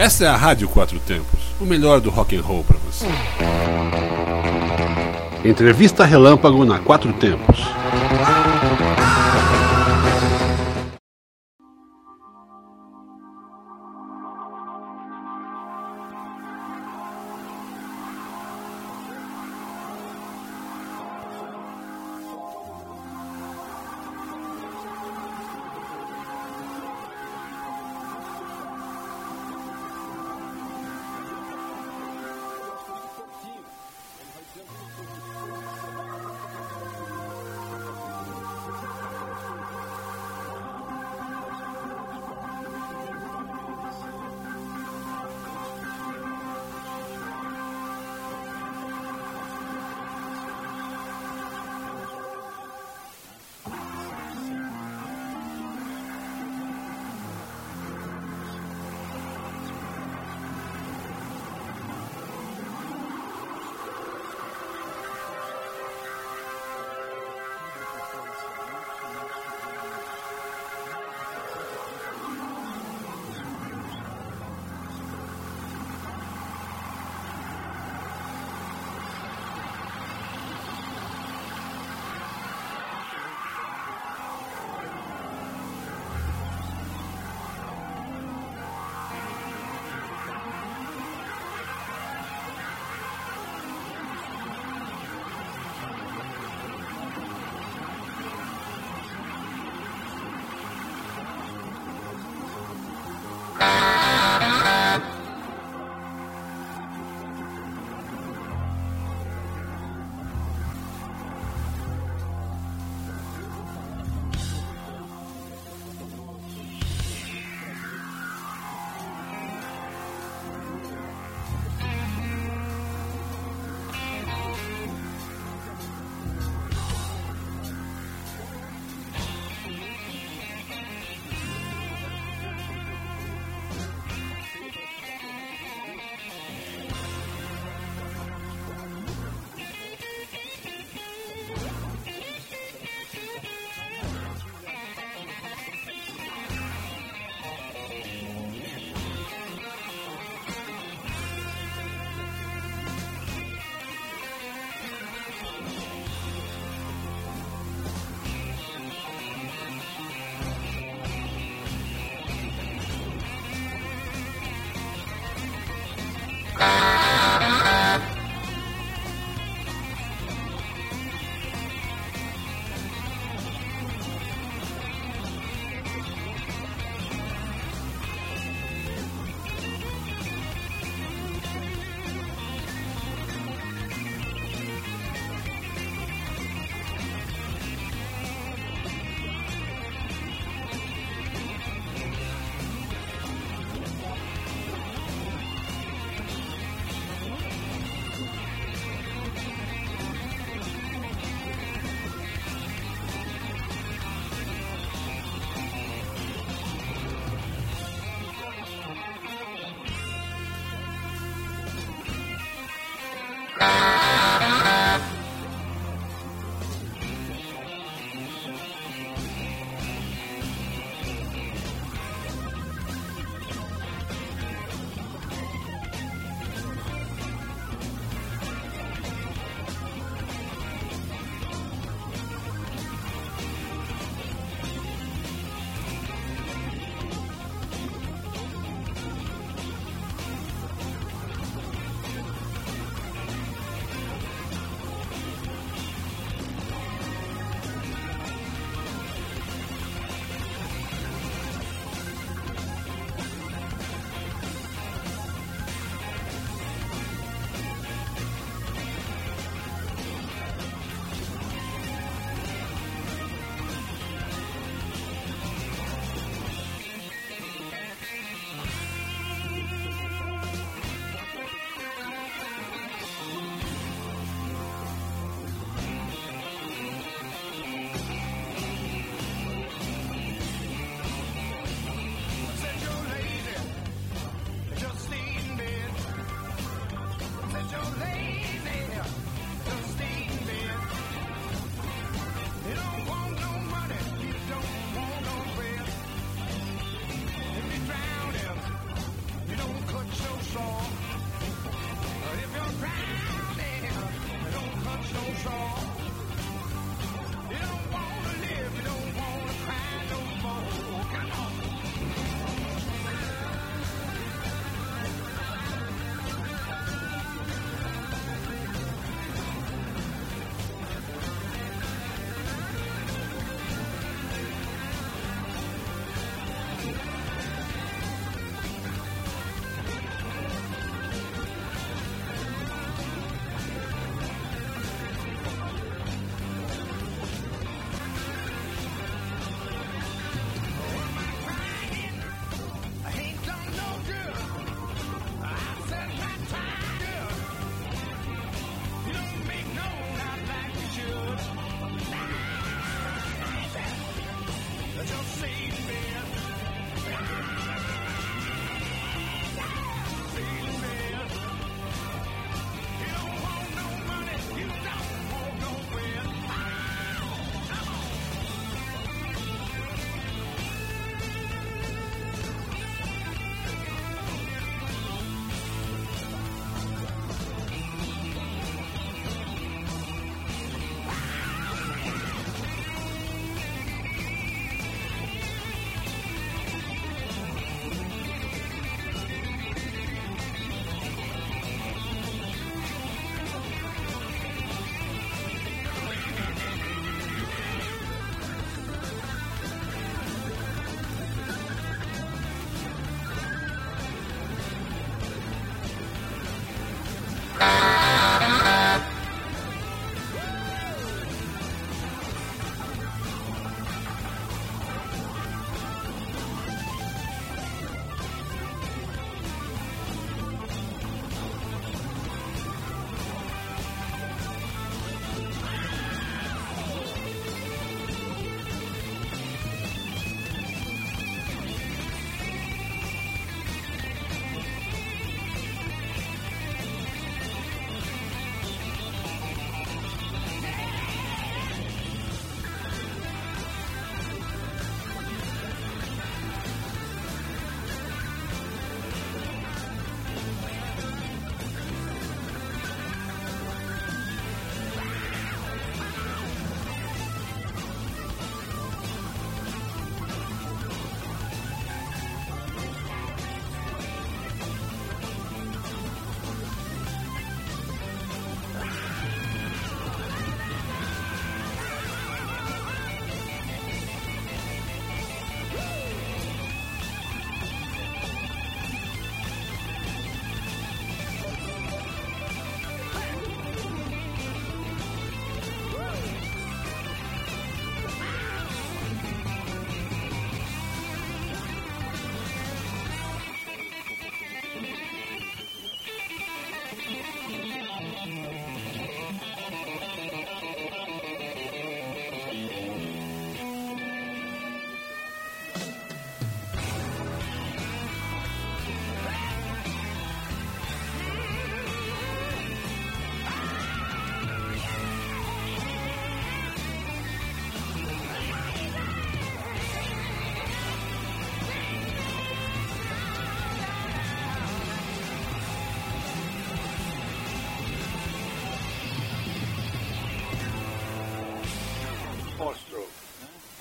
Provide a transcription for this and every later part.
Essa é a Rádio Quatro Tempos, o melhor do rock and roll para você. Entrevista Relâmpago na Quatro Tempos.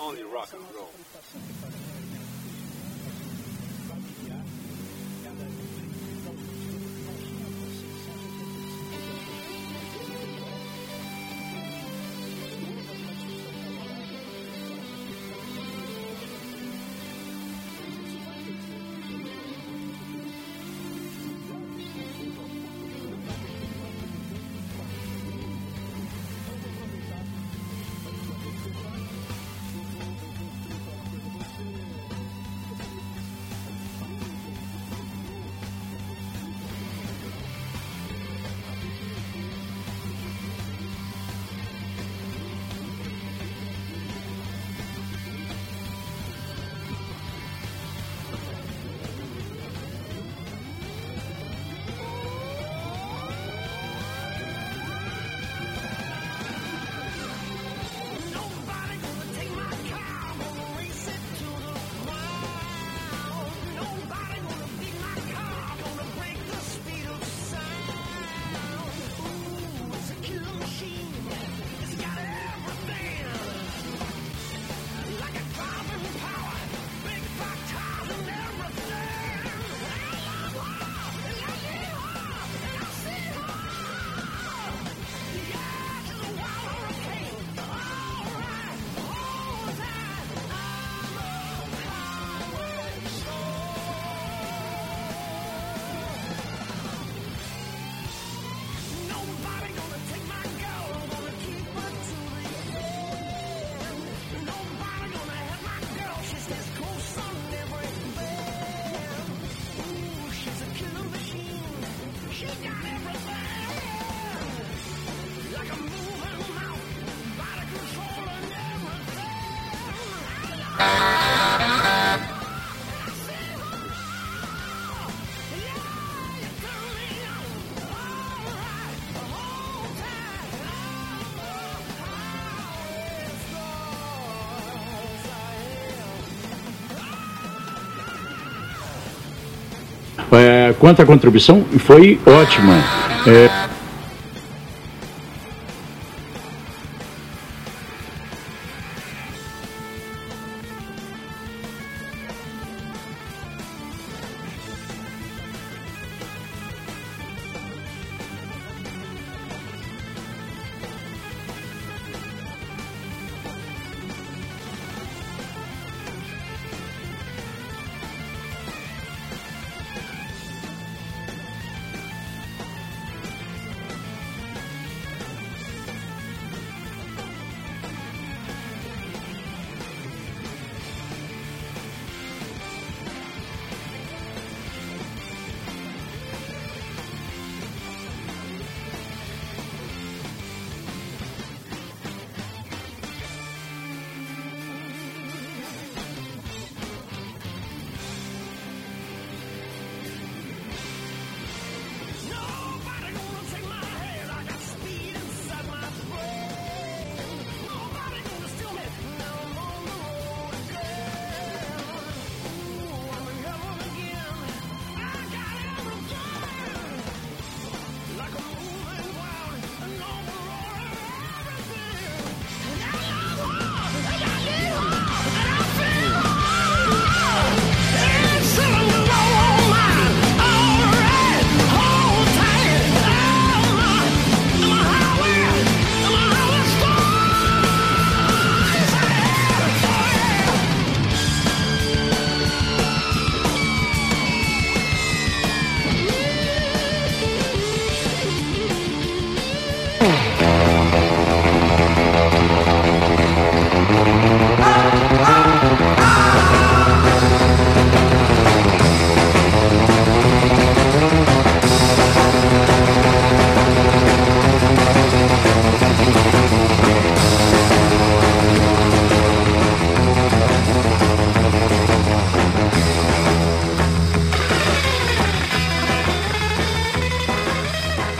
only rock and quanto à contribuição, foi ótima. É...